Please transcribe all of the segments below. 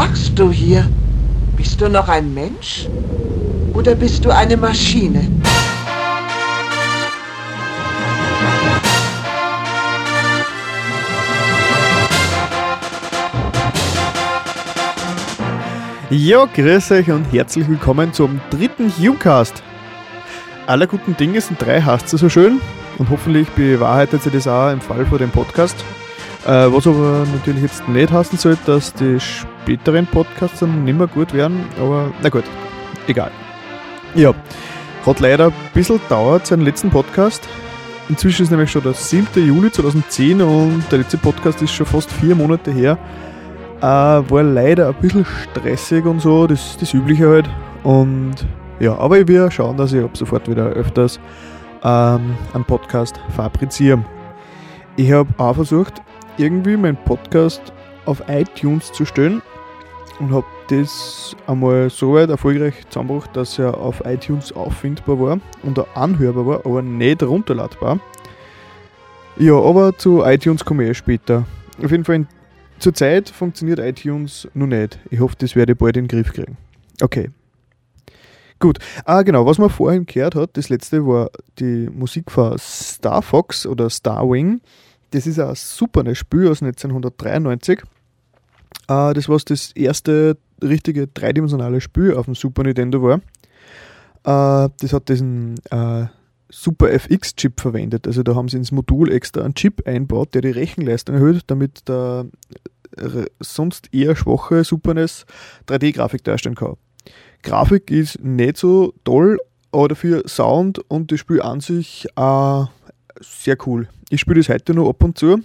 machst du hier? Bist du noch ein Mensch? Oder bist du eine Maschine? Ja, grüß euch und herzlich willkommen zum dritten Humecast. Aller guten Dinge sind drei, hast du so schön. Und hoffentlich bewahrheitet sich das auch im Fall von dem Podcast. Äh, was aber natürlich jetzt nicht heißen soll, dass die späteren Podcasts dann nicht mehr gut werden. Aber na gut, egal. Ja, hat leider ein bisschen gedauert, seinen letzten Podcast. Inzwischen ist nämlich schon der 7. Juli 2010 und der letzte Podcast ist schon fast vier Monate her. Äh, war leider ein bisschen stressig und so, das ist das Übliche halt. Und ja, aber wir schauen, dass ich ab sofort wieder öfters ähm, einen Podcast fabriziere. Ich habe auch versucht, irgendwie meinen Podcast auf iTunes zu stellen und habe das einmal so weit erfolgreich zusammengebracht, dass er auf iTunes auffindbar war und auch anhörbar war, aber nicht runterladbar. Ja, aber zu iTunes komme ich später. Auf jeden Fall Zurzeit funktioniert iTunes noch nicht. Ich hoffe, das werde ich bald in den Griff kriegen. Okay. Gut. Ah, genau, was man vorhin gehört hat, das letzte war die Musik von Star Fox oder Starwing. Das ist ein super Spiel aus 1993. Äh, das was das erste richtige dreidimensionale Spiel auf dem Super Nintendo war. Äh, das hat diesen äh, Super FX-Chip verwendet. Also da haben sie ins Modul extra einen Chip einbaut, der die Rechenleistung erhöht, damit der sonst eher schwache Super NES 3D-Grafik darstellen kann. Grafik ist nicht so toll, aber dafür Sound und das Spiel an sich äh, sehr cool. Ich spiele das heute noch ab und zu.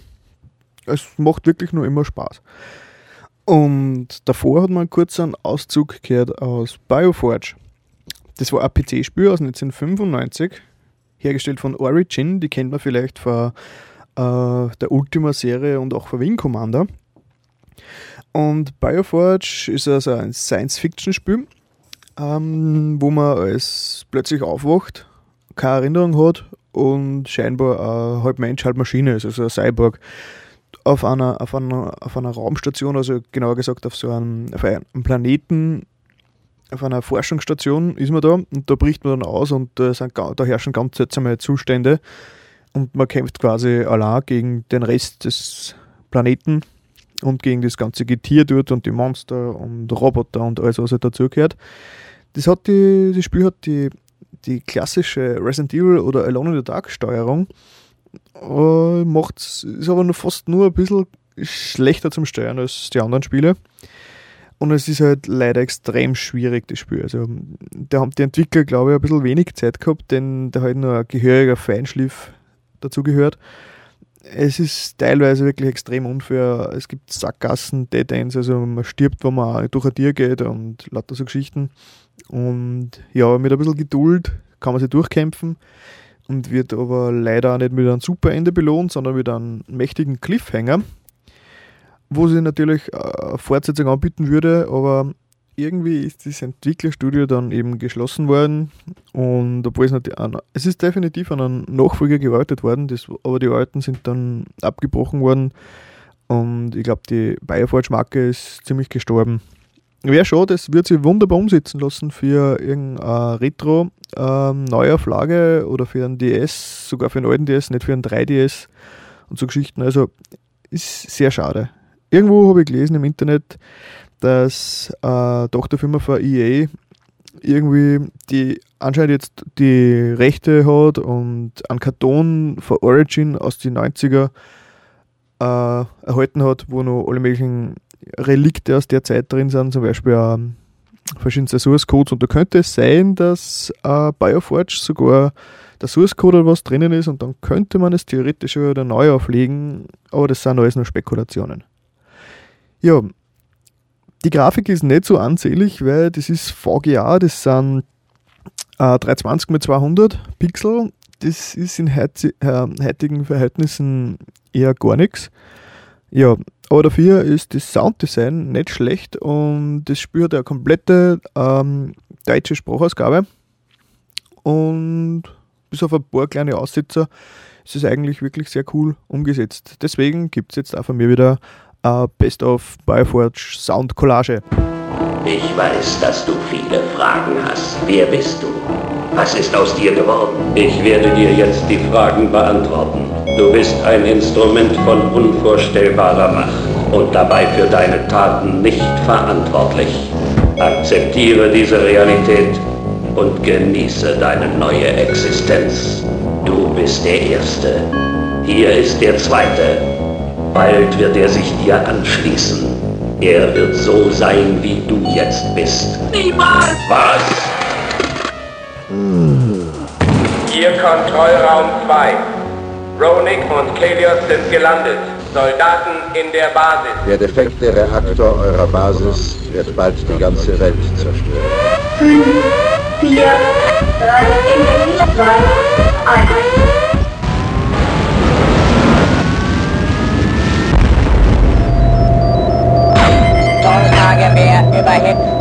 Es macht wirklich nur immer Spaß. Und davor hat man kurz einen Auszug gehört aus Bioforge. Das war ein PC-Spiel aus 1995, hergestellt von Origin. Die kennt man vielleicht von äh, der Ultima-Serie und auch von Wing Commander. Und Bioforge ist also ein Science-Fiction-Spiel, ähm, wo man als plötzlich aufwacht, keine Erinnerung hat und scheinbar ein halb Mensch, halb Maschine ist, also ein Cyborg. Auf einer, auf, einer, auf einer Raumstation, also genauer gesagt auf so einem, auf einem Planeten, auf einer Forschungsstation ist man da und da bricht man dann aus und da, sind, da herrschen ganz seltsame Zustände und man kämpft quasi allein gegen den Rest des Planeten und gegen das ganze Getier dort und die Monster und Roboter und alles, was halt dazugehört. Das, hat die, das Spiel hat die, die klassische Resident Evil oder Alone in the Dark Steuerung. Äh, macht's, ist aber nur fast nur ein bisschen schlechter zum Steuern als die anderen Spiele. Und es ist halt leider extrem schwierig, das Spiel. Also, da haben die Entwickler, glaube ich, ein bisschen wenig Zeit gehabt, denn da halt nur ein gehöriger Feinschliff dazu gehört es ist teilweise wirklich extrem unfair. Es gibt Sackgassen, Dead Ends, also man stirbt, wenn man durch ein Tier geht und lauter so Geschichten. Und ja, mit ein bisschen Geduld kann man sich durchkämpfen und wird aber leider auch nicht mit einem super Ende belohnt, sondern mit einem mächtigen Cliffhanger, wo sie natürlich eine Fortsetzung anbieten würde, aber irgendwie ist das Entwicklerstudio dann eben geschlossen worden und obwohl es natürlich, es ist definitiv an einen Nachfolger gewartet worden, das, aber die alten sind dann abgebrochen worden und ich glaube die Bioforge-Marke ist ziemlich gestorben. Wäre schon, das wird sich wunderbar umsetzen lassen für irgendeine Retro ähm, Neuauflage oder für einen DS, sogar für einen alten DS, nicht für einen 3DS und so Geschichten. Also ist sehr schade. Irgendwo habe ich gelesen im Internet, dass äh, Tochterfirma von EA irgendwie die anscheinend jetzt die Rechte hat und einen Karton von Origin aus den 90er äh, erhalten hat, wo noch alle möglichen Relikte aus der Zeit drin sind, zum Beispiel äh, verschiedenste Source Codes und da könnte es sein, dass äh, Bioforge sogar der Source Code oder was drinnen ist und dann könnte man es theoretisch wieder neu auflegen, aber das sind alles nur Spekulationen. Ja, die Grafik ist nicht so ansehlich, weil das ist VGA, das sind äh, 320 mit 200 Pixel. Das ist in äh, heutigen Verhältnissen eher gar nichts. Ja, aber dafür ist das Sounddesign nicht schlecht und das hat eine komplette ähm, deutsche Sprachausgabe. Und bis auf ein paar kleine Aussetzer ist es eigentlich wirklich sehr cool umgesetzt. Deswegen gibt es jetzt auch von mir wieder äh, Best of Bioforge Sound Collage. Ich weiß, dass du viele Fragen hast. Wer bist du? Was ist aus dir geworden? Ich werde dir jetzt die Fragen beantworten. Du bist ein Instrument von unvorstellbarer Macht und dabei für deine Taten nicht verantwortlich. Akzeptiere diese Realität und genieße deine neue Existenz. Du bist der Erste. Hier ist der Zweite. Bald wird er sich dir anschließen. Er wird so sein, wie du jetzt bist. Niemals! Was? Hier Kontrollraum 2. Ronik und Kelios sind gelandet. Soldaten in der Basis. Der defekte Reaktor eurer Basis wird bald die ganze Welt zerstören. 5, 4, 3, 2, 1. Torlagewehr überhitzt. Wenn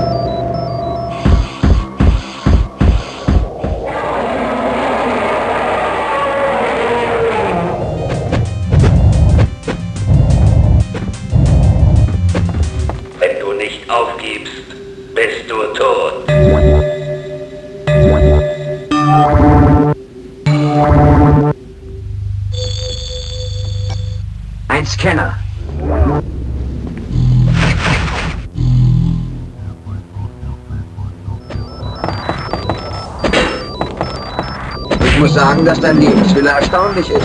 sagen, dass dein Lebenswille erstaunlich ist.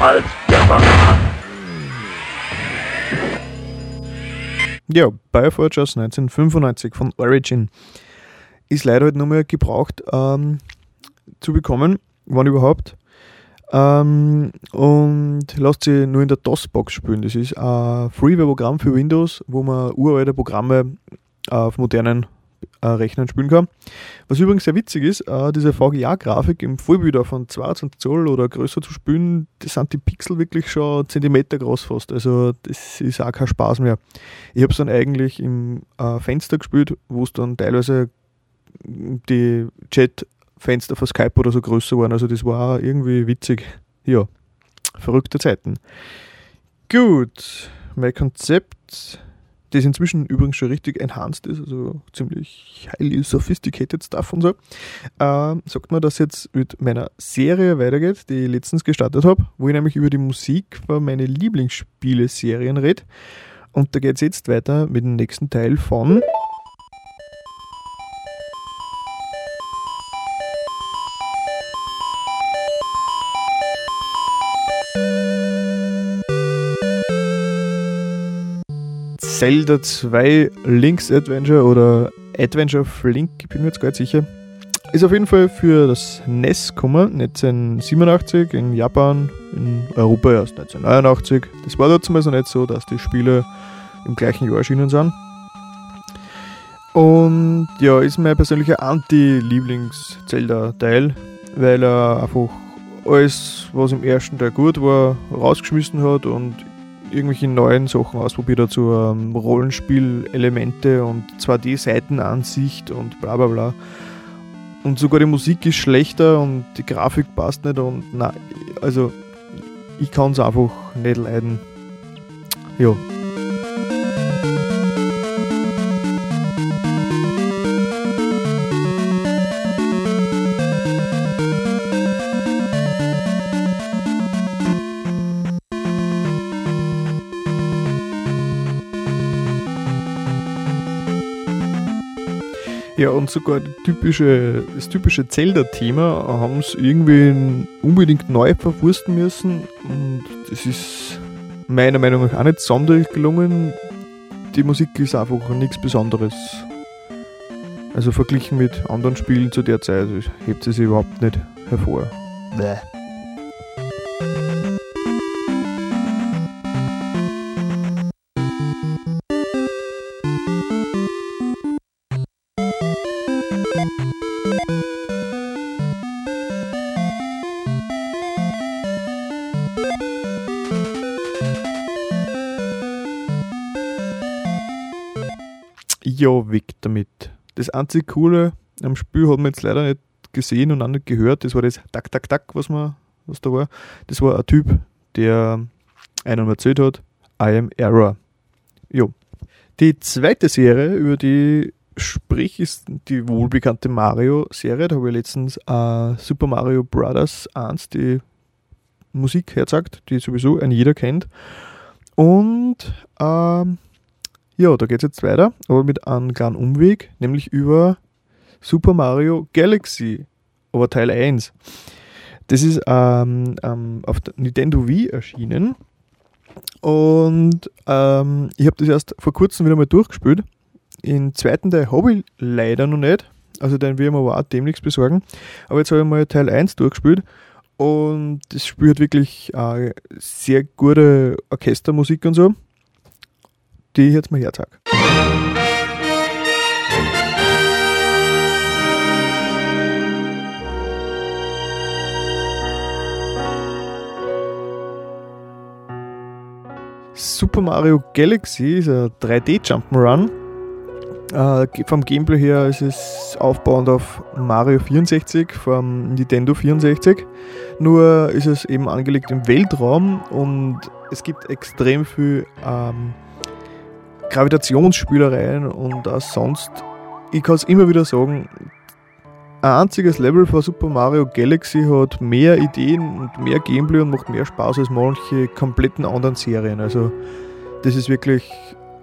Als. Ja, Bioforge aus 1995 von Origin. Ist leider halt nur mehr gebraucht ähm, zu bekommen, wann überhaupt. Ähm, und lasst sie nur in der DOS-Box spielen. Das ist ein Freeware-Programm für Windows, wo man uralte Programme auf modernen äh, Rechnern spielen kann. Was übrigens sehr witzig ist, äh, diese VGA-Grafik im Vollbilder von 22 Zoll oder größer zu spielen, das sind die Pixel wirklich schon Zentimeter groß fast. Also das ist auch kein Spaß mehr. Ich habe es dann eigentlich im äh, Fenster gespielt, wo es dann teilweise die Chat-Fenster von Skype oder so größer waren. Also das war irgendwie witzig. Ja, verrückte Zeiten. Gut, mein Konzept, das inzwischen übrigens schon richtig enhanced ist, also ziemlich highly sophisticated stuff und so, äh, sagt man, dass jetzt mit meiner Serie weitergeht, die ich letztens gestartet habe, wo ich nämlich über die Musik von meinen Lieblingsspiele-Serien rede. Und da geht es jetzt weiter mit dem nächsten Teil von Zelda 2 Link's Adventure oder Adventure of Link, ich bin mir jetzt gar nicht sicher. Ist auf jeden Fall für das NES gekommen, 1987 in Japan, in Europa erst 1989. Das war mal so nicht so, dass die Spiele im gleichen Jahr erschienen sind. Und ja, ist mein persönlicher Anti-Lieblings-Zelda-Teil, weil er einfach alles, was im ersten Teil gut war, rausgeschmissen hat und irgendwelche neuen Sachen ausprobiert so ähm, Rollenspiel-Elemente und 2D-Seitenansicht und bla bla bla. Und sogar die Musik ist schlechter und die Grafik passt nicht und na, also ich kann es einfach nicht leiden. Ja. Ja, und sogar typische, das typische Zelda-Thema haben es irgendwie unbedingt neu verwursten müssen. Und das ist meiner Meinung nach auch nicht sonderlich gelungen. Die Musik ist einfach nichts Besonderes. Also verglichen mit anderen Spielen zu der Zeit hebt sie sich überhaupt nicht hervor. Bäh. Ja, weg damit. Das einzige Coole am Spiel hat man jetzt leider nicht gesehen und auch nicht gehört. Das war das Tak, Tak, Tak, was, man, was da war. Das war ein Typ, der einem erzählt hat, I am Error. Jo. Die zweite Serie, über die sprich, ist die wohlbekannte Mario-Serie. Da habe ich letztens äh, Super Mario Bros. 1 die Musik herzagt, die sowieso ein jeder kennt. Und ähm, ja, da geht es jetzt weiter, aber mit einem kleinen Umweg, nämlich über Super Mario Galaxy, aber Teil 1. Das ist ähm, ähm, auf der Nintendo Wii erschienen. Und ähm, ich habe das erst vor kurzem wieder mal durchgespielt. Den zweiten Teil habe ich leider noch nicht. Also den werden wir aber auch demnächst besorgen. Aber jetzt habe ich mal Teil 1 durchgespielt. Und Spiel hat wirklich äh, sehr gute Orchestermusik und so, die ich jetzt mal herzeige. Super Mario Galaxy ist ein 3D Jump'n'Run. Äh, vom Gameplay her ist es aufbauend auf Mario 64 vom Nintendo 64. Nur ist es eben angelegt im Weltraum und es gibt extrem viel ähm, Gravitationsspielereien und auch sonst. Ich kann es immer wieder sagen, ein einziges Level von Super Mario Galaxy hat mehr Ideen und mehr Gameplay und macht mehr Spaß als manche kompletten anderen Serien. Also das ist wirklich,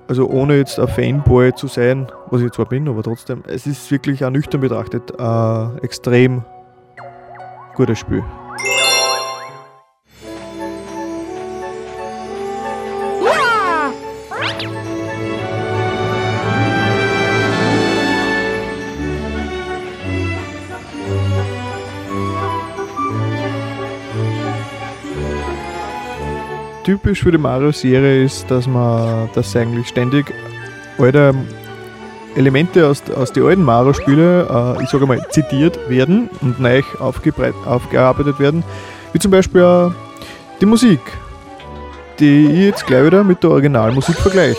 also ohne jetzt ein Fanboy zu sein, was ich zwar bin, aber trotzdem, es ist wirklich auch nüchtern betrachtet ein extrem gutes Spiel. Typisch für die Mario-Serie ist, dass man das eigentlich ständig alte Elemente aus, aus den alten Mario-Spielen, äh, ich sage mal, zitiert werden und neu aufgearbeitet werden. Wie zum Beispiel äh, die Musik, die ich jetzt gleich wieder mit der Originalmusik vergleiche.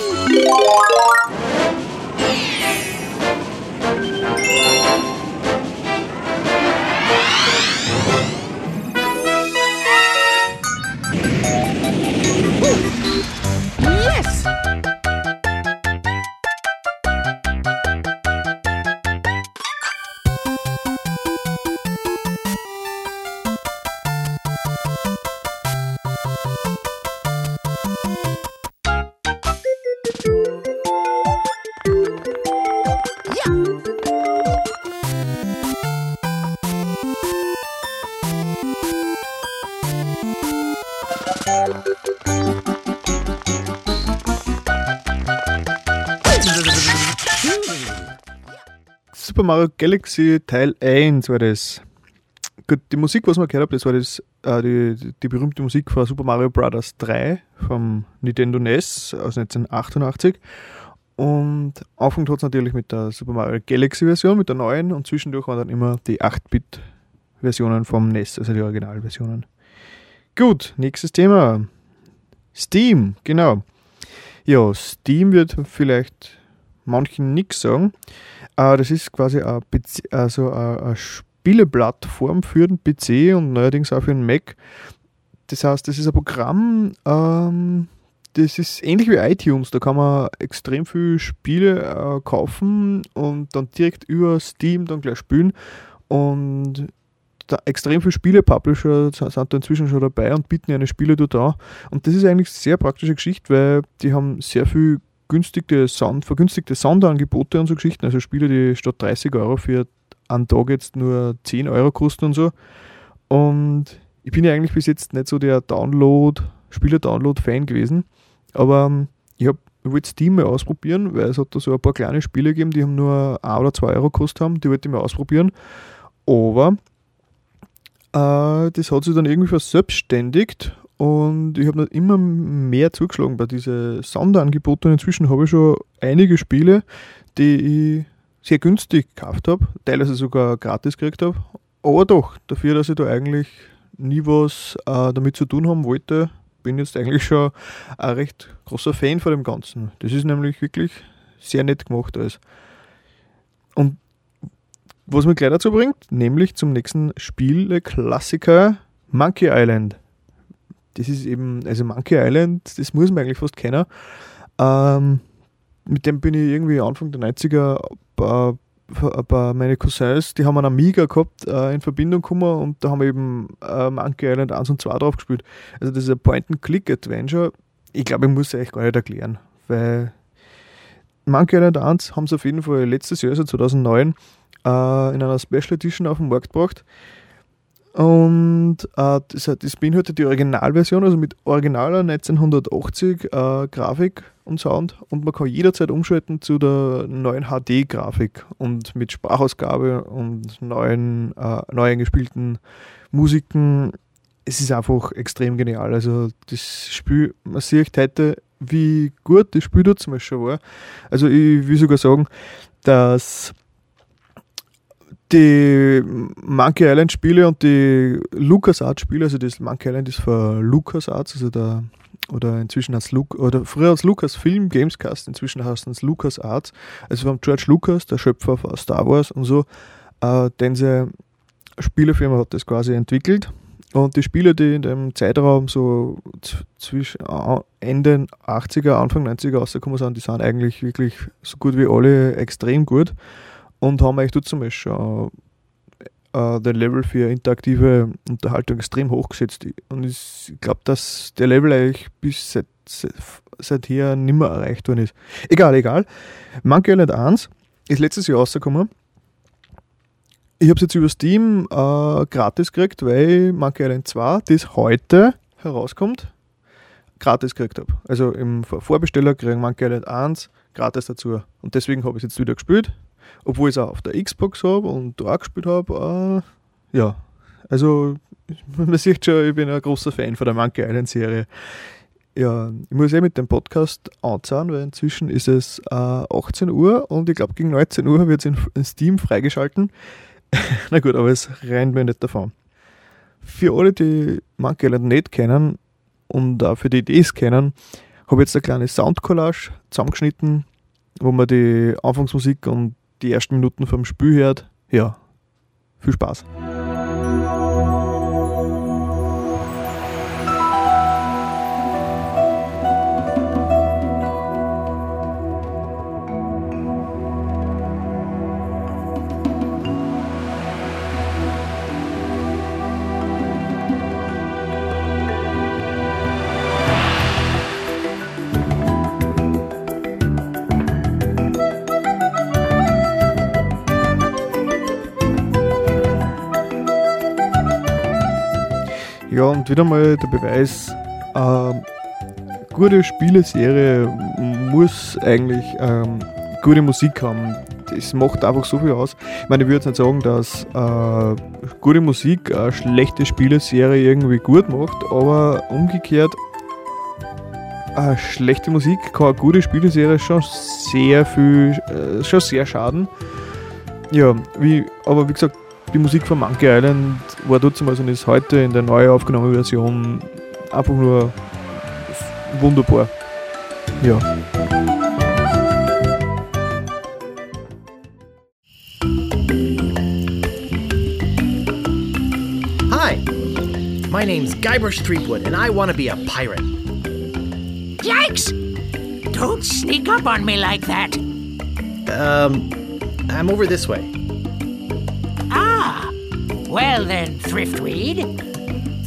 Mario Galaxy Teil 1 war das. Gut, die Musik, was man gehört hat, das war das, äh, die, die berühmte Musik von Super Mario Bros. 3 vom Nintendo NES aus 1988. Und angefangen hat es natürlich mit der Super Mario Galaxy Version, mit der neuen, und zwischendurch waren dann immer die 8-Bit-Versionen vom NES, also die Originalversionen. Gut, nächstes Thema. Steam, genau. Ja, Steam wird vielleicht manchen nichts sagen. Äh, das ist quasi eine, also eine Spieleplattform für den PC und neuerdings auch für den Mac. Das heißt, das ist ein Programm, ähm, das ist ähnlich wie iTunes. Da kann man extrem viele Spiele äh, kaufen und dann direkt über Steam dann gleich spielen. Und extrem viele Spiele-Publisher sind da inzwischen schon dabei und bieten eine Spiele dort an. Und das ist eigentlich eine sehr praktische Geschichte, weil die haben sehr viel günstige Sound, vergünstigte Sonderangebote und so Geschichten. Also Spiele, die statt 30 Euro für einen Tag jetzt nur 10 Euro kosten und so. Und ich bin ja eigentlich bis jetzt nicht so der Download, Spiele-Download-Fan gewesen. Aber ähm, ich habe wollte Steam mal ausprobieren, weil es hat da so ein paar kleine Spiele gegeben, die haben nur 1 oder 2 Euro gekostet haben, die wollte ich mal ausprobieren. Aber äh, das hat sich dann irgendwie verselbstständigt und ich habe immer mehr zugeschlagen bei diesen Sonderangeboten. Inzwischen habe ich schon einige Spiele, die ich sehr günstig gekauft habe, teilweise sogar gratis gekriegt habe. Aber doch, dafür, dass ich da eigentlich nie was äh, damit zu tun haben wollte, bin jetzt eigentlich schon ein recht großer Fan von dem Ganzen. Das ist nämlich wirklich sehr nett gemacht alles. Und was mich gleich dazu bringt, nämlich zum nächsten Spiele-Klassiker Monkey Island. Das ist eben, also Monkey Island, das muss man eigentlich fast kennen. Ähm, mit dem bin ich irgendwie Anfang der 90er bei, bei meine Cousins, die haben einen Amiga gehabt, äh, in Verbindung gekommen und da haben wir eben äh, Monkey Island 1 und 2 drauf gespielt. Also das ist ein Point-and-Click-Adventure. Ich glaube, ich muss es euch gar nicht erklären, weil Monkey Island 1 haben sie auf jeden Fall letztes Jahr, also 2009, äh, in einer Special Edition auf den Markt gebracht. Und äh, das, das beinhaltet die Originalversion, also mit originaler 1980 äh, Grafik und Sound. Und man kann jederzeit umschalten zu der neuen HD-Grafik und mit Sprachausgabe und neuen, äh, neu eingespielten Musiken. Es ist einfach extrem genial. Also das Spiel, man sieht heute, wie gut das Spiel dort zum Beispiel war. Also ich will sogar sagen, dass die Monkey Island Spiele und die LucasArts Spiele, also das Monkey Island ist für LucasArts, also der oder inzwischen als Luke, oder früher als Lucas Film Gamescast, inzwischen heißt es Lucas Arts, also vom George Lucas, der Schöpfer von Star Wars und so, äh, denn seine Spielefirma hat das quasi entwickelt. Und die Spiele, die in dem Zeitraum so zwischen Ende 80er, Anfang 90er rausgekommen sind, die sind eigentlich wirklich so gut wie alle extrem gut und haben eigentlich trotzdem schon äh, den Level für interaktive Unterhaltung extrem hochgesetzt. Und ich glaube, dass der Level eigentlich bis seit, seit, seit hier nimmer erreicht worden ist. Egal, egal. Monkey Island 1 ist letztes Jahr rausgekommen. Ich habe es jetzt über Steam äh, gratis gekriegt, weil Monkey Island 2, das heute herauskommt, gratis gekriegt habe. Also im Vorbesteller kriegen Monkey Island 1 gratis dazu. Und deswegen habe ich es jetzt wieder gespielt obwohl ich es auch auf der Xbox habe und da gespielt habe. Äh, ja, also man sieht schon, ich bin ein großer Fan von der Monkey Island Serie. Ja, ich muss eh mit dem Podcast anzahlen, weil inzwischen ist es äh, 18 Uhr und ich glaube gegen 19 Uhr wird es in, in Steam freigeschalten. Na gut, aber es rennt mir nicht davon. Für alle, die Monkey Island nicht kennen und auch für die, die es kennen, habe ich jetzt eine kleine Soundcollage zusammengeschnitten, wo man die Anfangsmusik und die ersten Minuten vom Spiel hört, ja, viel Spaß. Ja, und wieder mal der Beweis, äh, gute Spieleserie muss eigentlich ähm, gute Musik haben. Das macht einfach so viel aus. Ich meine, ich würde jetzt nicht sagen, dass äh, gute Musik eine schlechte Spieleserie irgendwie gut macht, aber umgekehrt, eine schlechte Musik kann eine gute Spieleserie schon sehr viel, äh, schon sehr schaden. Ja, wie, aber wie gesagt, die Musik von Monkey Island war damals und ist heute in der neu aufgenommenen Version einfach nur wunderbar. Ja. Hi, my name's Guybrush Threepwood, and I want to be a pirate. Yikes! Don't sneak up on me like that. Um, I'm over this way. Well then, Thriftweed.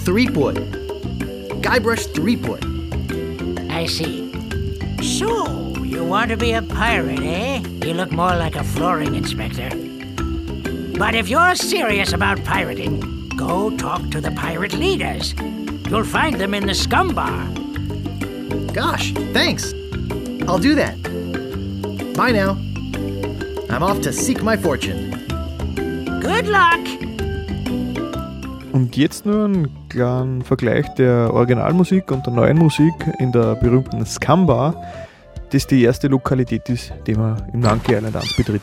Threepwood. Guybrush Threepwood. I see. So, you want to be a pirate, eh? You look more like a flooring inspector. But if you're serious about pirating, go talk to the pirate leaders. You'll find them in the scum bar. Gosh, thanks. I'll do that. Bye now. I'm off to seek my fortune. Good luck! Jetzt nur ein kleiner Vergleich der Originalmusik und der neuen Musik in der berühmten Scum Bar, das die erste Lokalität ist, die man im Monkey Island 1 betritt.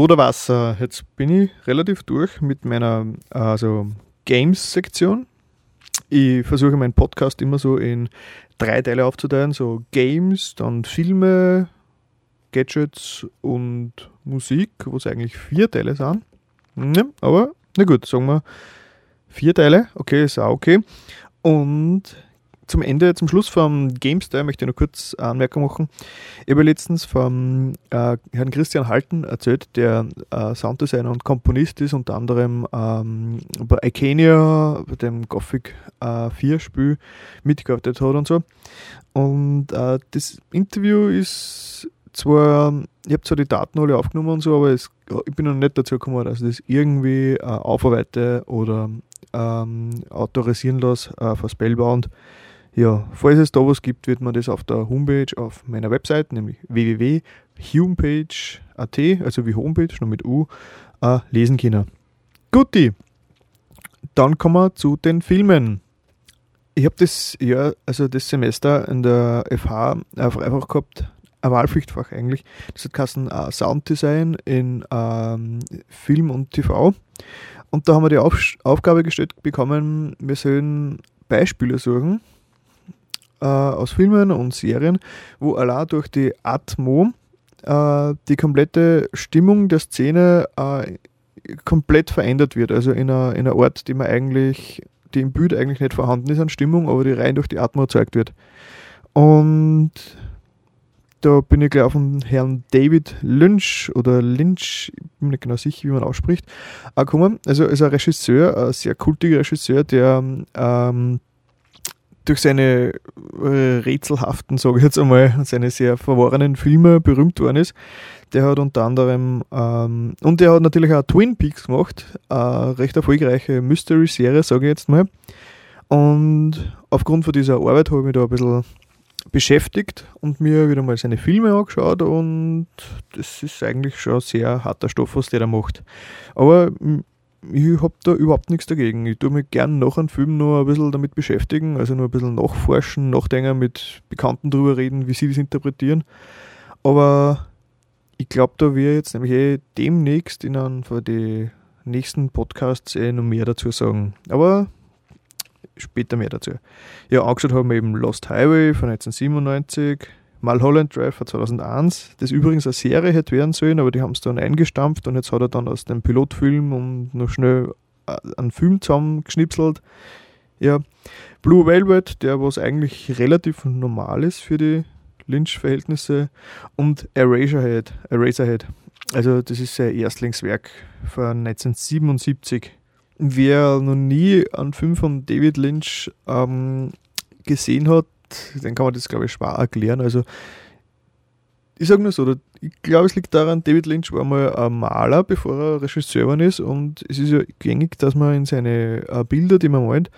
Sodawasser. Jetzt bin ich relativ durch mit meiner also Games-Sektion. Ich versuche meinen Podcast immer so in drei Teile aufzuteilen: so Games, dann Filme, Gadgets und Musik, wo es eigentlich vier Teile sind. Ja, aber na gut, sagen wir vier Teile. Okay, ist auch okay. Und zum Ende, zum Schluss vom GameStar möchte ich noch kurz eine Anmerkung machen. Ich habe letztens vom äh, Herrn Christian Halten erzählt, der äh, Sounddesigner und Komponist ist, unter anderem ähm, bei Icania, bei dem Gothic äh, 4 Spiel mitgearbeitet hat und so. Und äh, das Interview ist zwar, ich habe zwar die Daten alle aufgenommen und so, aber es, ich bin noch nicht dazu gekommen, dass ich das irgendwie äh, aufarbeite oder ähm, autorisieren lasse äh, von Spellbound. Ja, falls es da was gibt, wird man das auf der Homepage auf meiner Website, nämlich www.homepage.at, also wie Homepage, nur mit U, äh, lesen können. Guti, dann kommen wir zu den Filmen. Ich habe das Jahr, also das Semester in der FH einfach gehabt, ein Wahlpflichtfach eigentlich. Das hat geheißen uh, Sounddesign in ähm, Film und TV. Und da haben wir die Auf Aufgabe gestellt bekommen, wir sollen Beispiele suchen äh, aus Filmen und Serien, wo allein durch die Atmo äh, die komplette Stimmung der Szene äh, komplett verändert wird. Also in einer, in einer Art, die man eigentlich, die im Bild eigentlich nicht vorhanden ist an Stimmung, aber die rein durch die Atmo erzeugt wird. Und da bin ich gleich auf den Herrn David Lynch oder Lynch, ich bin nicht genau sicher, wie man ausspricht, gekommen. Also ist ein Regisseur, ein sehr kultiger Regisseur, der ähm, durch seine äh, rätselhaften, sage ich jetzt einmal, seine sehr verworrenen Filme berühmt worden ist. Der hat unter anderem, ähm, und der hat natürlich auch Twin Peaks gemacht, eine recht erfolgreiche Mystery-Serie, sage ich jetzt mal. Und aufgrund von dieser Arbeit habe ich mich da ein bisschen beschäftigt und mir wieder mal seine Filme angeschaut und das ist eigentlich schon sehr harter Stoff, was der da macht. Aber ich habe da überhaupt nichts dagegen. Ich tue mich gerne nach einem Film noch ein bisschen damit beschäftigen, also nur ein bisschen nachforschen, nachdenken, mit Bekannten drüber reden, wie sie das interpretieren. Aber ich glaube, da wir jetzt nämlich eh demnächst in einem von den nächsten Podcasts eh noch mehr dazu sagen. Aber später mehr dazu. Ja, angeschaut haben wir eben Lost Highway von 1997, Mulholland Drive von 2001, das übrigens eine Serie hätte werden sollen, aber die haben es dann eingestampft und jetzt hat er dann aus dem Pilotfilm und noch schnell äh, einen Film zusammengeschnipselt. Ja, Blue Velvet, der was eigentlich relativ normal ist für die Lynch-Verhältnisse und Eraserhead, Eraserhead. Also das ist sein Erstlingswerk von 1977. Wer noch nie einen Film von David Lynch ähm, gesehen hat, dann kann man das, glaube ich, schwer erklären. Also, ich sage nur so, ich glaube, es liegt daran, David Lynch war mal ein Maler, bevor er Regisseur ist. Und es ist ja gängig, dass man in seine äh, Bilder, die man malt,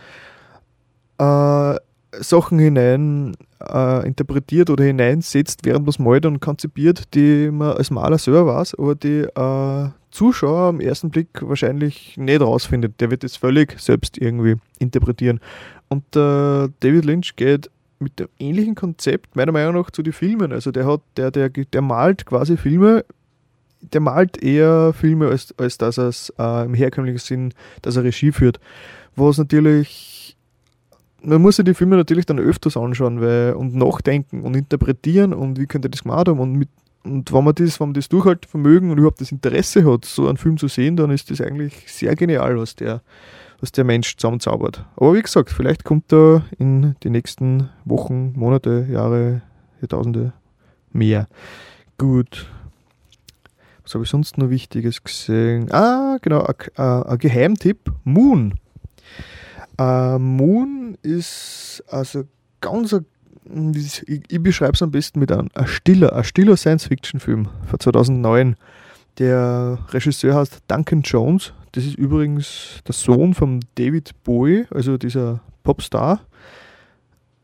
äh, Sachen hinein äh, interpretiert oder hineinsetzt, während man es malt und konzipiert, die man als Maler selber weiß, aber die äh, Zuschauer am ersten Blick wahrscheinlich nicht rausfindet. Der wird es völlig selbst irgendwie interpretieren. Und äh, David Lynch geht mit dem ähnlichen Konzept, meiner Meinung nach, zu den Filmen. Also der hat, der, der, der malt quasi Filme, der malt eher Filme, als, als dass er es äh, im herkömmlichen Sinn, dass er Regie führt. Was natürlich, man muss sich die Filme natürlich dann öfters anschauen weil, und nachdenken und interpretieren und wie könnte das gemacht haben und mit und wenn man das, wenn man das Durchhaltevermögen und überhaupt das Interesse hat, so einen Film zu sehen, dann ist das eigentlich sehr genial, was der, was der Mensch zusammenzaubert. Aber wie gesagt, vielleicht kommt da in den nächsten Wochen, Monate, Jahre, Jahrtausende mehr. Gut. Was habe ich sonst noch Wichtiges gesehen? Ah, genau, ein Geheimtipp: Moon. Uh, Moon ist also ganz ein, ich, ich beschreibe es am besten mit einem ein stiller, ein stiller Science-Fiction-Film von 2009. Der Regisseur heißt Duncan Jones, das ist übrigens der Sohn von David Bowie, also dieser Popstar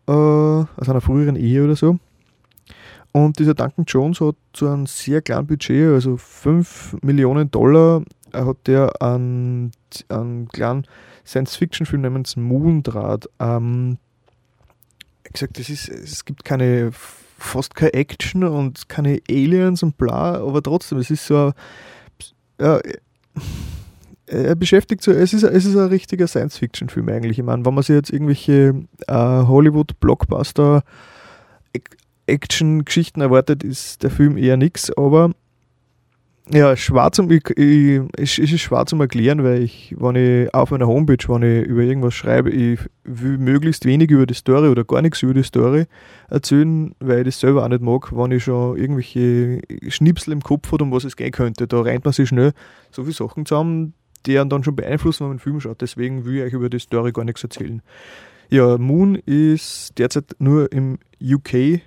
äh, aus einer früheren Ehe oder so. Und dieser Duncan Jones hat zu einem sehr kleinen Budget, also 5 Millionen Dollar, hat der einen, einen kleinen Science-Fiction-Film namens Moondraht. Ähm, gesagt, das ist, es gibt keine, fast keine Action und keine Aliens und bla, aber trotzdem, es ist so ja, er beschäftigt so, es ist, es ist ein richtiger Science-Fiction-Film eigentlich. Ich meine, wenn man sich jetzt irgendwelche äh, Hollywood-Blockbuster Action-Geschichten erwartet, ist der Film eher nix, aber ja, schwer zum, ich, ich, es ist schwer zum erklären, weil ich, wenn ich auf meiner Homepage, wenn ich über irgendwas schreibe, ich will möglichst wenig über die Story oder gar nichts über die Story erzählen, weil ich das selber auch nicht mag, wenn ich schon irgendwelche Schnipsel im Kopf habe, um was es gehen könnte. Da rennt man sich schnell so viele Sachen zusammen, die einen dann schon beeinflussen, wenn man einen Film schaut. Deswegen will ich euch über die Story gar nichts erzählen. Ja, Moon ist derzeit nur im UK äh,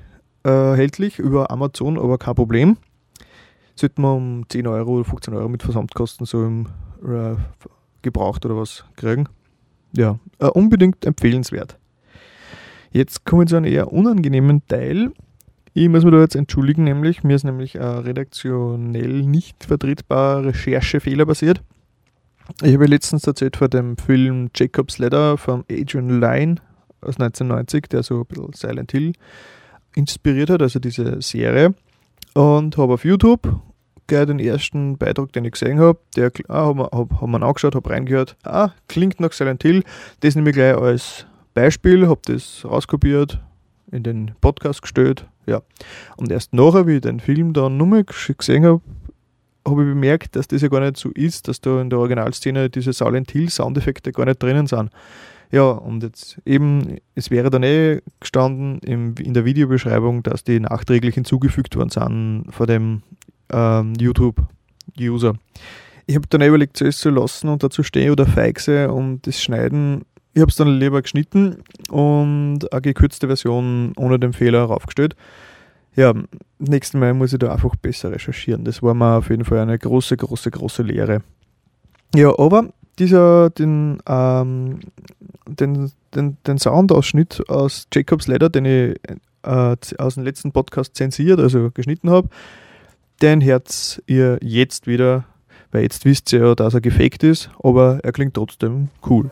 erhältlich über Amazon, aber kein Problem sollte man um 10 Euro oder 15 Euro mit Versandkosten so im äh, gebraucht oder was kriegen. Ja, äh, unbedingt empfehlenswert. Jetzt kommen wir zu einem eher unangenehmen Teil. Ich muss mich da jetzt entschuldigen, nämlich mir ist nämlich ein redaktionell nicht vertretbarer Recherchefehler passiert. Ich habe letztens erzählt von dem Film Jacob's Ladder von Adrian Lyne aus 1990, der so ein bisschen Silent Hill inspiriert hat, also diese Serie. Und habe auf YouTube gleich den ersten Beitrag, den ich gesehen habe, der ah, haben wir hab, hab angeschaut, habe reingehört, ah, klingt nach Silent Hill, das nehme ich gleich als Beispiel, habe das rauskopiert, in den Podcast gestellt, ja. Und erst nachher, wie ich den Film dann nochmal gesehen habe, habe ich bemerkt, dass das ja gar nicht so ist, dass da in der Originalszene diese Silent Hill Soundeffekte gar nicht drinnen sind. Ja, und jetzt eben, es wäre dann eh gestanden im, in der Videobeschreibung, dass die nachträglich hinzugefügt worden sind vor dem ähm, YouTube-User. Ich habe dann überlegt, zuerst zu lassen und dazu stehen oder feixe und das Schneiden. Ich habe es dann lieber geschnitten und eine gekürzte Version ohne den Fehler raufgestellt. Ja, nächsten Mal muss ich da einfach besser recherchieren. Das war mir auf jeden Fall eine große, große, große Lehre. Ja, aber dieser, den, ähm, den, den, den Soundausschnitt aus Jacobs Ladder, den ich äh, aus dem letzten Podcast zensiert, also geschnitten habe, den hört ihr jetzt wieder, weil jetzt wisst ihr ja, dass er gefaked ist, aber er klingt trotzdem cool.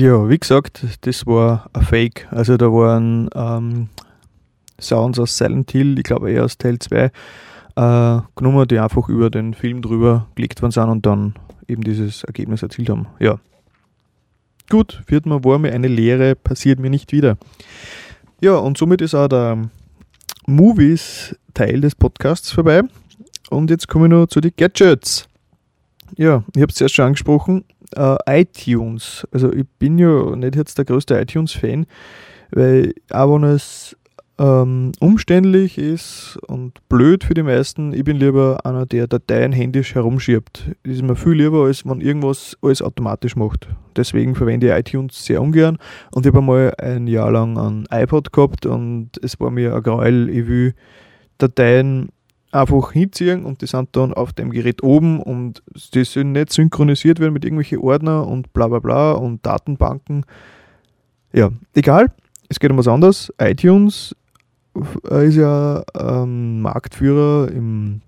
Ja, wie gesagt, das war ein Fake. Also da waren ähm, Sounds aus Silent Hill, ich glaube eher aus Teil 2, äh, genommen, die einfach über den Film drüber gelegt worden sind und dann eben dieses Ergebnis erzielt haben. Ja. Gut, viertmal war mir eine Lehre, passiert mir nicht wieder. Ja, und somit ist auch der Movies-Teil des Podcasts vorbei. Und jetzt komme ich noch zu den Gadgets. Ja, ich habe es zuerst schon angesprochen. Äh, iTunes. Also ich bin ja nicht jetzt der größte iTunes-Fan, weil auch wenn es ähm, umständlich ist und blöd für die meisten, ich bin lieber einer, der Dateien händisch herumschiebt. Das ist mir viel lieber, als wenn irgendwas alles automatisch macht. Deswegen verwende ich iTunes sehr ungern und ich habe einmal ein Jahr lang ein iPod gehabt und es war mir ein Gräuel, ich will Dateien einfach hinziehen und die sind dann auf dem Gerät oben und die sollen nicht synchronisiert werden mit irgendwelchen Ordner und bla bla bla und Datenbanken. Ja, egal. Es geht um was anderes. iTunes äh, ist ja ähm, Marktführer im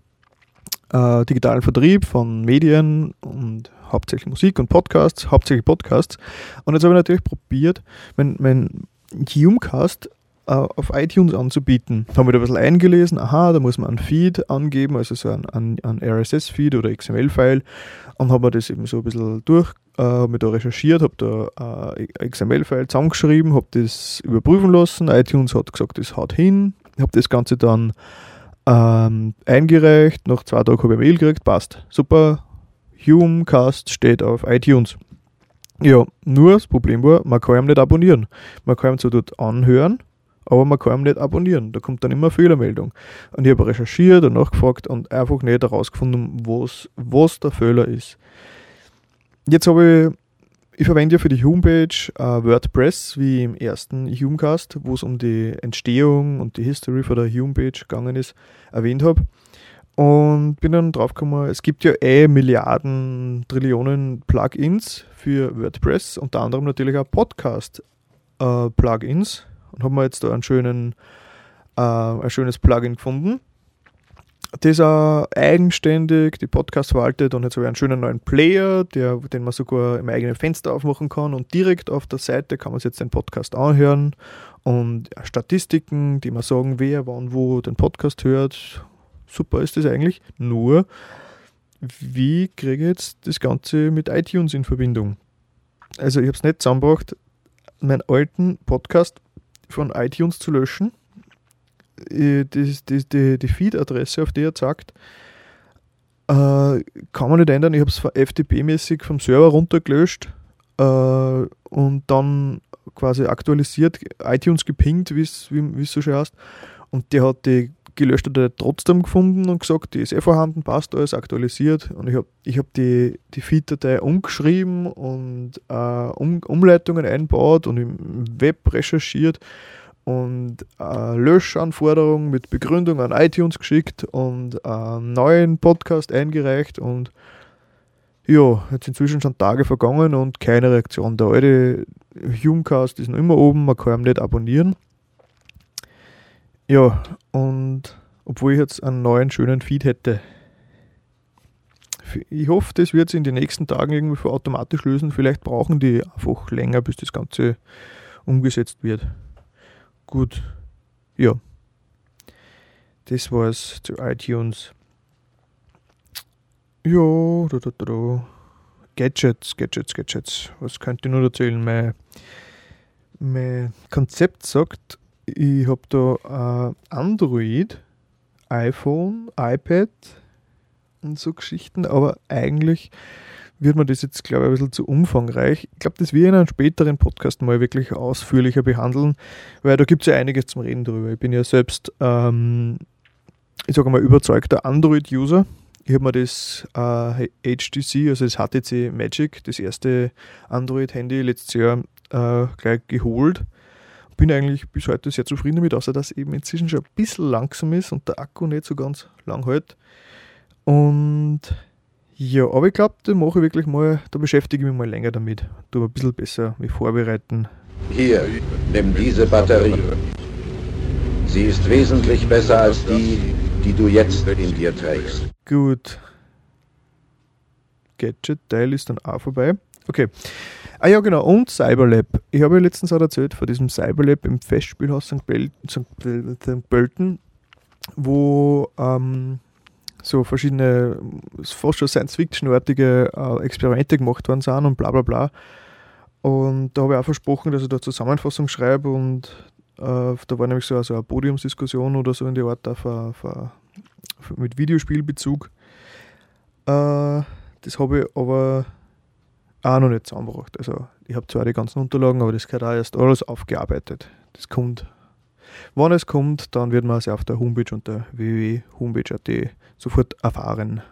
äh, digitalen Vertrieb von Medien und hauptsächlich Musik und Podcasts, hauptsächlich Podcasts. Und jetzt habe ich natürlich probiert, mein, mein Humecast auf iTunes anzubieten. Haben wir da ein bisschen eingelesen, aha, da muss man einen Feed angeben, also so ein, ein, ein RSS-Feed oder XML-File und habe das eben so ein bisschen durch, äh, habe da recherchiert, habe da äh, ein XML-File zusammengeschrieben, habe das überprüfen lassen, iTunes hat gesagt, das haut hin, habe das Ganze dann ähm, eingereicht, nach zwei Tagen habe ich eine Mail gekriegt, passt, super, Humecast steht auf iTunes. Ja, nur das Problem war, man kann ihn nicht abonnieren. Man kann ihn so dort anhören, aber man kann ihn nicht abonnieren. Da kommt dann immer eine Fehlermeldung. Und ich habe recherchiert und nachgefragt und einfach nicht herausgefunden, was, was der Fehler ist. Jetzt habe ich, ich verwende ja für die Homepage uh, WordPress, wie im ersten Humecast, wo es um die Entstehung und die History von der Homepage gegangen ist, erwähnt habe. Und bin dann drauf gekommen, es gibt ja eh Milliarden, Trillionen Plugins für WordPress, unter anderem natürlich auch Podcast-Plugins. Äh, und haben wir jetzt da einen schönen, äh, ein schönes Plugin gefunden. Das auch eigenständig die Podcasts verwaltet und jetzt habe ich einen schönen neuen Player, der, den man sogar im eigenen Fenster aufmachen kann und direkt auf der Seite kann man sich jetzt den Podcast anhören und Statistiken, die man sagen, wer wann wo den Podcast hört. Super ist das eigentlich. Nur, wie kriege ich jetzt das Ganze mit iTunes in Verbindung? Also ich habe es nicht zusammengebracht, meinen alten Podcast von iTunes zu löschen. Die, die, die, die Feed-Adresse, auf die er sagt, äh, kann man nicht ändern. Ich habe es FTP-mäßig vom Server runtergelöscht äh, und dann quasi aktualisiert, iTunes gepinkt, wie es so schön heißt. Und der hat die gelöschte Datei trotzdem gefunden und gesagt, die ist eh vorhanden, passt alles, aktualisiert. Und ich habe ich hab die, die Feed-Datei umgeschrieben und äh, um, Umleitungen einbaut und im Web recherchiert und äh, Löschanforderungen mit Begründung an iTunes geschickt und einen neuen Podcast eingereicht und ja, jetzt inzwischen schon Tage vergangen und keine Reaktion. Der alte Humecast ist noch immer oben, man kann ihn nicht abonnieren. Ja, und obwohl ich jetzt einen neuen schönen Feed hätte. Ich hoffe, das wird sich in den nächsten Tagen irgendwie automatisch lösen. Vielleicht brauchen die einfach länger, bis das Ganze umgesetzt wird. Gut, ja. Das war's zu iTunes. Ja, da, da, da, da. Gadgets, Gadgets, Gadgets. Was könnte ich nur erzählen? Mein, mein Konzept sagt, ich habe da äh, Android, iPhone, iPad und so Geschichten, aber eigentlich wird man das jetzt, glaube ich, ein bisschen zu umfangreich. Ich glaube, das wir in einem späteren Podcast mal wirklich ausführlicher behandeln, weil da gibt es ja einiges zum Reden drüber. Ich bin ja selbst, ähm, ich sage mal, überzeugter Android-User. Ich habe mir das äh, HTC, also das HTC Magic, das erste Android-Handy letztes Jahr äh, gleich geholt bin eigentlich bis heute sehr zufrieden damit, außer dass eben inzwischen schon ein bisschen langsam ist und der Akku nicht so ganz lang hält. Und ja, aber ich glaube, da mache ich wirklich mal, da beschäftige ich mich mal länger damit. Du ein bisschen besser mich vorbereiten. Hier, nimm diese Batterie. Sie ist wesentlich besser als die, die du jetzt in dir trägst. Gut. Gadget-Teil ist dann auch vorbei. Okay. Ah ja, genau. Und Cyberlab. Ich habe ja letztens auch erzählt von diesem Cyberlab im Festspielhaus St. Pölten, wo ähm, so verschiedene, fast schon Science-Fiction-artige äh, Experimente gemacht worden sind und bla bla bla. Und da habe ich auch versprochen, dass ich da Zusammenfassung schreibe und Äh, da war nämlich so, so eine Podiumsdiskussion oder so in der Art auf, auf, auf, mit Videospielbezug. Äh, das habe ich aber auch noch nicht zusammengebracht. Also ich habe zwar die ganzen Unterlagen, aber das gehört auch erst alles aufgearbeitet. Das kommt. Wann es kommt, dann wird man es auf der Homepage unter www.homepage.at sofort erfahren.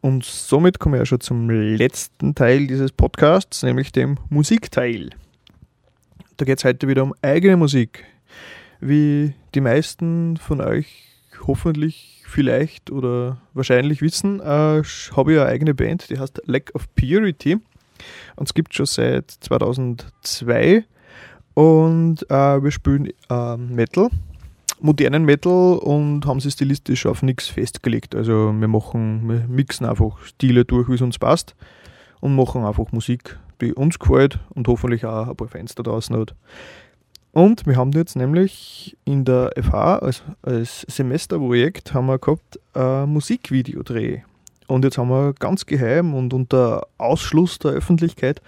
Und somit kommen wir schon zum letzten Teil dieses Podcasts, nämlich dem Musikteil. Da geht es heute wieder um eigene Musik. Wie die meisten von euch hoffentlich, vielleicht oder wahrscheinlich wissen, äh, habe ich eine eigene Band, die heißt Lack of Purity. Und es gibt schon seit 2002. Und äh, wir spielen äh, Metal, modernen Metal und haben sie stilistisch auf nichts festgelegt. Also wir machen, wir mixen einfach Stile durch, wie es uns passt und machen einfach Musik, die uns gefällt und hoffentlich auch ein paar Fans da draußen hat. Und wir haben jetzt nämlich in der FH als, als Semesterprojekt haben wir gehabt ein Musikvideodreh. Und jetzt haben wir ganz geheim und unter Ausschluss der Öffentlichkeit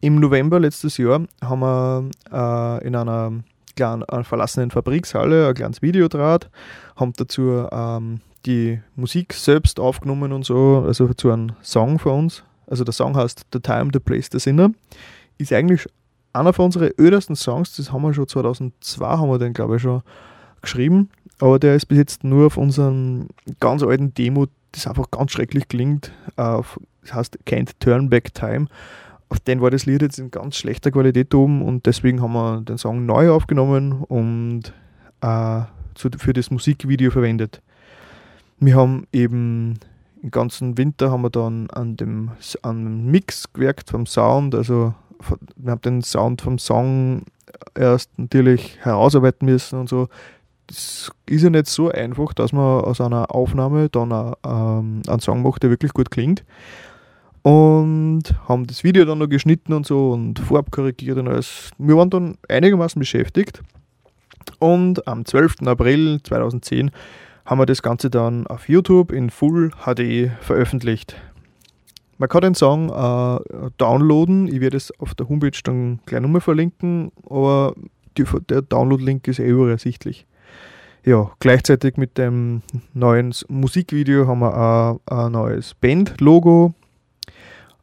im November letztes Jahr haben wir äh, in einer kleinen einer verlassenen Fabrikshalle ein kleines Video draht, haben dazu ähm, die Musik selbst aufgenommen und so, also zu einem Song von uns. Also der Song heißt The Time, The Place, The Sinner. Ist eigentlich einer von unseren ödersten Songs, das haben wir schon 2002, haben wir den glaube ich schon geschrieben, aber der ist bis jetzt nur auf unserem ganz alten Demo, das einfach ganz schrecklich klingt, auf, das heißt Can't Turn Back Time. Auf den war das Lied jetzt in ganz schlechter Qualität oben und deswegen haben wir den Song neu aufgenommen und äh, für das Musikvideo verwendet. Wir haben eben den ganzen Winter haben wir dann an dem, an dem Mix gewerkt vom Sound, also wir haben den Sound vom Song erst natürlich herausarbeiten müssen und so. Das ist ja nicht so einfach, dass man aus einer Aufnahme dann ähm, einen Song macht, der wirklich gut klingt. Und haben das Video dann noch geschnitten und so und farbkorrigiert und alles. Wir waren dann einigermaßen beschäftigt. Und am 12. April 2010 haben wir das Ganze dann auf YouTube in Full HD veröffentlicht. Man kann den Song äh, downloaden. Ich werde es auf der Homepage dann gleich nochmal verlinken, aber die, der Download-Link ist eh übersichtlich. Ja, gleichzeitig mit dem neuen Musikvideo haben wir auch ein neues Band-Logo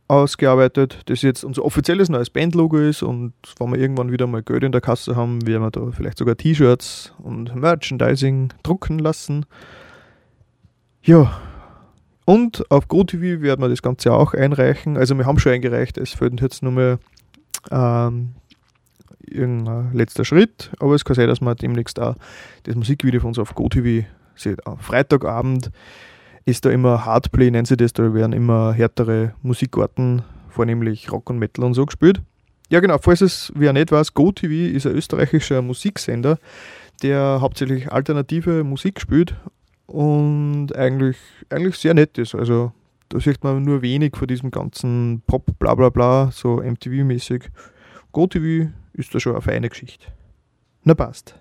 ausgearbeitet, das jetzt unser offizielles neues Band-Logo ist und wenn wir irgendwann wieder mal Geld in der Kasse haben, werden wir da vielleicht sogar T-Shirts und Merchandising drucken lassen. Ja, und auf GoTV werden wir das Ganze auch einreichen. Also wir haben schon eingereicht, es fehlt jetzt nur mehr ähm, irgendein letzter Schritt, aber es kann sein, dass wir demnächst auch das Musikvideo von uns auf GoTV sieht. Am Freitagabend ist da immer Hardplay, nennen sie das, da werden immer härtere Musikarten, vornehmlich Rock und Metal und so gespielt. Ja genau, falls es wer nicht weiß, GoTV ist ein österreichischer Musiksender, der hauptsächlich alternative Musik spielt und eigentlich, eigentlich sehr nett ist. Also da sieht man nur wenig von diesem ganzen Pop, bla bla bla, so MTV-mäßig. GoTV ist da schon eine feine Geschichte. Na passt.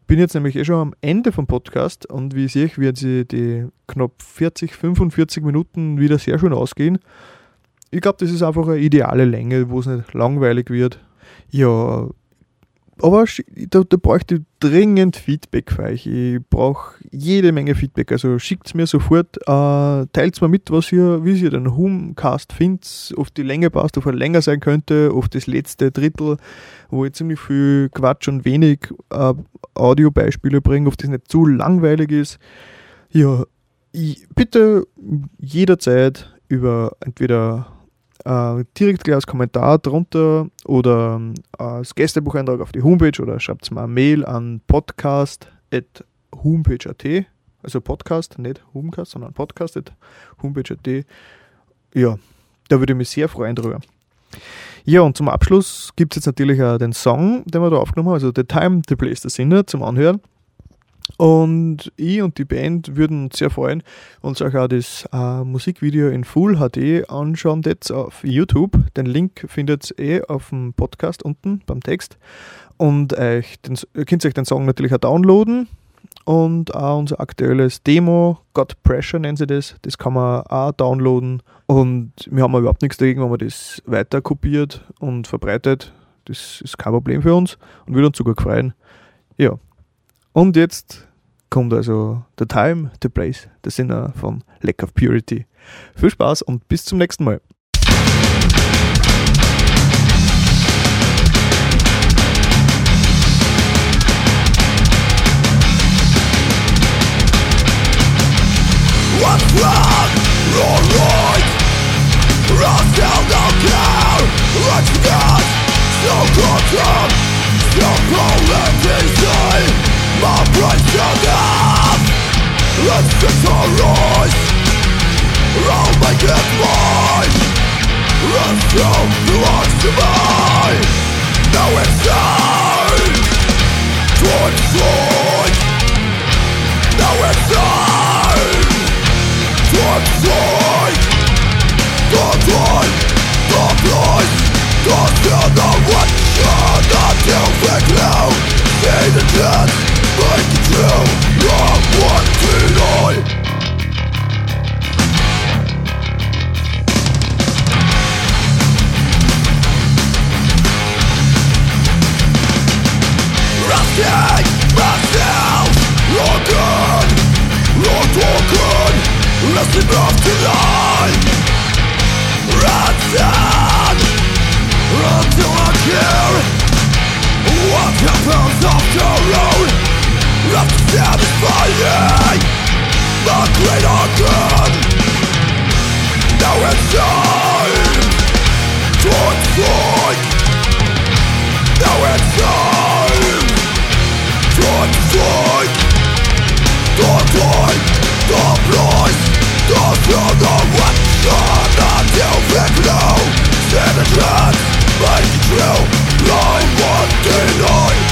Ich bin jetzt nämlich eh schon am Ende vom Podcast und wie sehe ich, werden sie die knapp 40, 45 Minuten wieder sehr schön ausgehen. Ich glaube, das ist einfach eine ideale Länge, wo es nicht langweilig wird. Ja, aber da, da bräuchte ich dringend Feedback für euch. Ich brauche jede Menge Feedback. Also schickt es mir sofort, äh, teilt mir mit, was ihr, wie ihr den Homecast findet, ob die Länge passt, ob er länger sein könnte, auf das letzte Drittel, wo ich ziemlich viel Quatsch und wenig äh, Audiobeispiele bringe, ob das nicht zu langweilig ist. Ja, ich, bitte jederzeit über entweder äh, direkt gleich als Kommentar drunter oder äh, als Gästebucheintrag auf die Homepage oder schreibt mal eine Mail an podcast.homepage.at. Also Podcast, nicht Homecast, sondern podcast.homepage.at. Ja, da würde ich mich sehr freuen drüber. Ja, und zum Abschluss gibt es jetzt natürlich auch den Song, den wir da aufgenommen haben, also The Time, The Place, The Sinner zum Anhören. Und ich und die Band würden uns sehr freuen, uns euch auch das äh, Musikvideo in Full HD anschauen jetzt auf YouTube. Den Link findet ihr eh auf dem Podcast unten beim Text. Und euch den, ihr könnt euch den Song natürlich auch downloaden. Und auch unser aktuelles Demo, Got Pressure nennen sie das, das kann man auch downloaden. Und wir haben überhaupt nichts dagegen, wenn man das weiter kopiert und verbreitet. Das ist kein Problem für uns und würde uns sogar freuen. Ja. Und jetzt kommt also The Time, The Place, der Sinner von Lack of Purity. Viel Spaß und bis zum nächsten Mal. What's wrong? Wrong right still don't care Let's get So content So My brain's turned off Let's victorize I'll make it mine! Let's go belongs to me Now it's time! To destroy Now it's time! Dark side The time The place The still the one! Shut until we glow See the chance Until I care What happens after all Left satisfying The greater good Now it's time To strike Now it's time To The time The The the Make it true I want to